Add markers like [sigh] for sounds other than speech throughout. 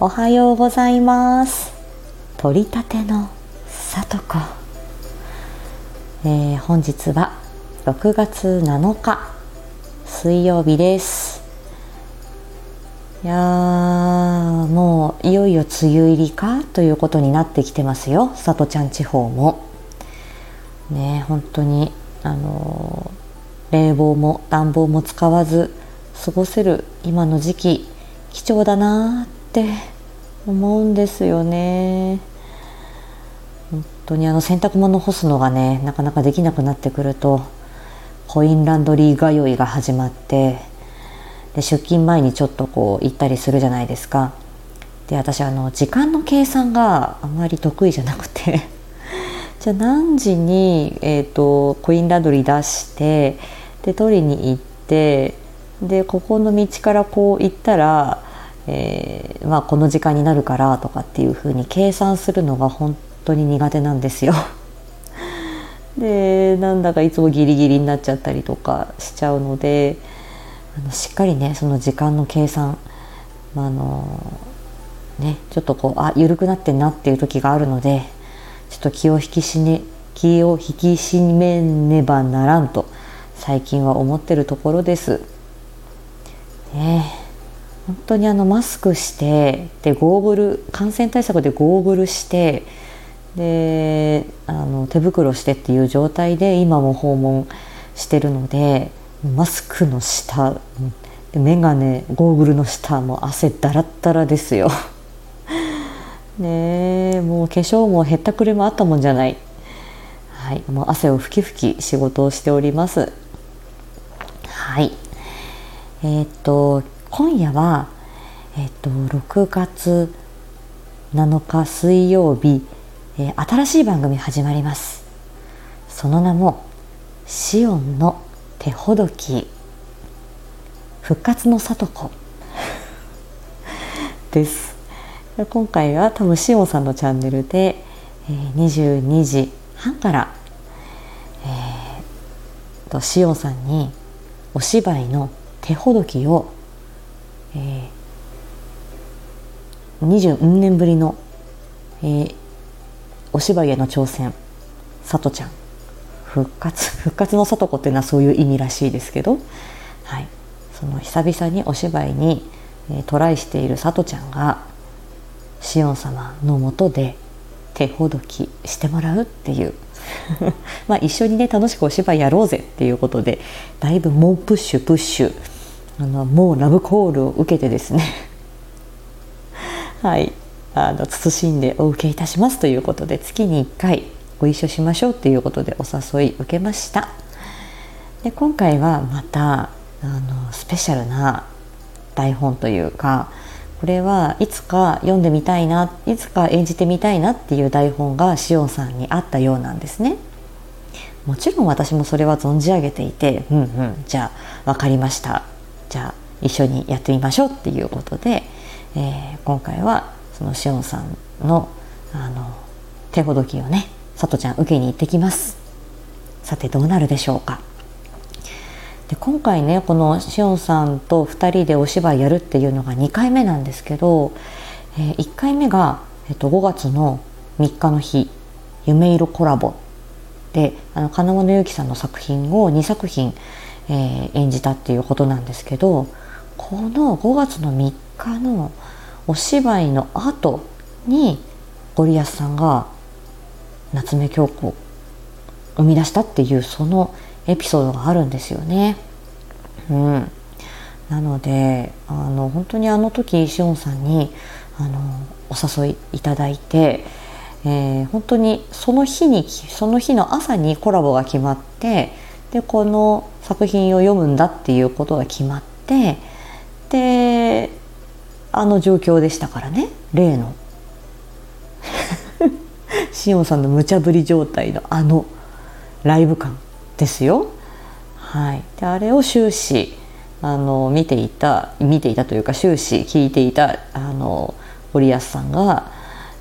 おはようございます。取りたてのさとこ、えー、本日は6月7日水曜日です。いやもういよいよ梅雨入りかということになってきてますよさとちゃん地方も。ね本当にあの冷房も暖房も使わず過ごせる今の時期貴重だなって思うんですよね。本当にあの洗濯物干すのがねなかなかできなくなってくるとコインランドリー通いが始まってで出勤前にちょっとこう行ったりするじゃないですか。で私あの時間の計算があまり得意じゃなくて [laughs] じゃあ何時に、えーと、コインランドリー出してで取りに行ってでここの道からこう行ったら、えー、まあ、この時間になるからとかっていうふうに計算するのが本当に苦手なんですよ。[laughs] でなんだかいつもギリギリになっちゃったりとかしちゃうのであのしっかりねその時間の計算、まあ、あのねちょっとこうあ緩くなってんなっていう時があるのでちょっと気を引きしね気を引き締めねばならんと最近は思ってるところです。ね本当にあのマスクしてでゴーグル感染対策でゴーグルしてであの手袋してっていう状態で今も訪問してるのでマスクの下で眼鏡ゴーグルの下も汗だらだらですよ。[laughs] ねもう化粧もへったくれもあったもんじゃない。はいもう汗をふきふき仕事をしております。はい。えー、っと今夜はえ、っと6月7日水曜日、えー、新しい番組始まります。その名も「シオンの手ほどき。復活の里子」[laughs] です。今回は多分しおんさんのチャンネルで、えー、22時半から、えー、としおんさんにお芝居の手ほどきを、えー、20年ぶりの、えー、お芝居への挑戦。さとちゃん。復活 [laughs] 復活の里子っていうのはそういう意味らしいですけど、はい、その久々にお芝居に、えー、トライしているさとちゃんがシオン様のもとで手ほどきしてもらうっていう。[laughs] まあ一緒にね楽しくお芝居やろうぜっていうことでだいぶ猛プッシュプッシュあのもうラブコールを受けてですね。[laughs] はい。あの慎んでお受けいたしますということで月に1回ご一緒しましょうっていうことでお誘い受けました。で今回はまたあのスペシャルな台本というかこれはいつか読んでみたいないつか演じてみたいなっていう台本がしおんさんにあったようなんですね。もちろん私もそれは存じ上げていてうんうんじゃあ分かりました。じゃあ一緒にやってみましょうっていうことで、えー、今回はそのしおんさんのあの手ほどきをねさとちゃん受けに行ってきます。さてどうなるでしょうか。で今回ねこのしおんさんと2人でお芝居やるっていうのが2回目なんですけど、えー、1回目が、えっと、5月の3日の日「夢色コラボ」であの金物由紀さんの作品を2作品、え、演じたっていうことなんですけどこの5月の3日のお芝居の後にゴリアスさんが夏目京子を生み出したっていうそのエピソードがあるんですよね。うん、なのであの本当にあの時しおんさんにあのお誘いいただいて、えー、本当にその日にその日の朝にコラボが決まってでこの作品を読むんだっていうことが決まってであの状況でしたからね例のしおんさんの無茶ぶり状態のあのライブ感ですよ。はい、であれを終始あの見ていた見ていたというか終始聞いていたあの堀安さんが、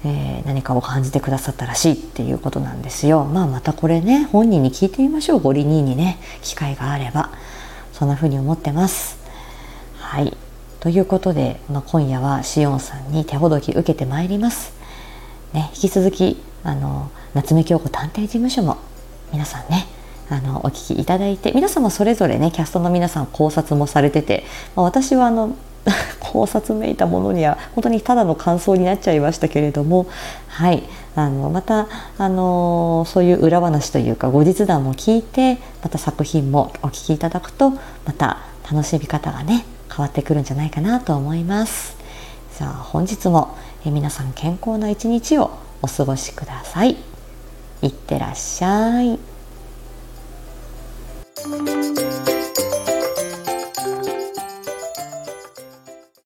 えー、何かを感じてくださったらしいっていうことなんですよ。まあまたこれね本人に聞いてみましょうゴリ兄にね機会があればそんな風に思ってます。はいということで、まあ、今夜はしおんさんに手ほどき受けてまいります。ね、引き続きあの夏目京子探偵事務所も皆さんねあのお聞きいただいて皆様それぞれねキャストの皆さん考察もされてて、まあ、私はあの [laughs] 考察めいたものには本当にただの感想になっちゃいましたけれどもはい。あのまたあのそういう裏話というか後日談も聞いてまた作品もお聞きいただくとまた楽しみ方がね変わってくるんじゃないかなと思います。さあ本日もえ皆さん健康な一日をお過ごしください。いってらっしゃい。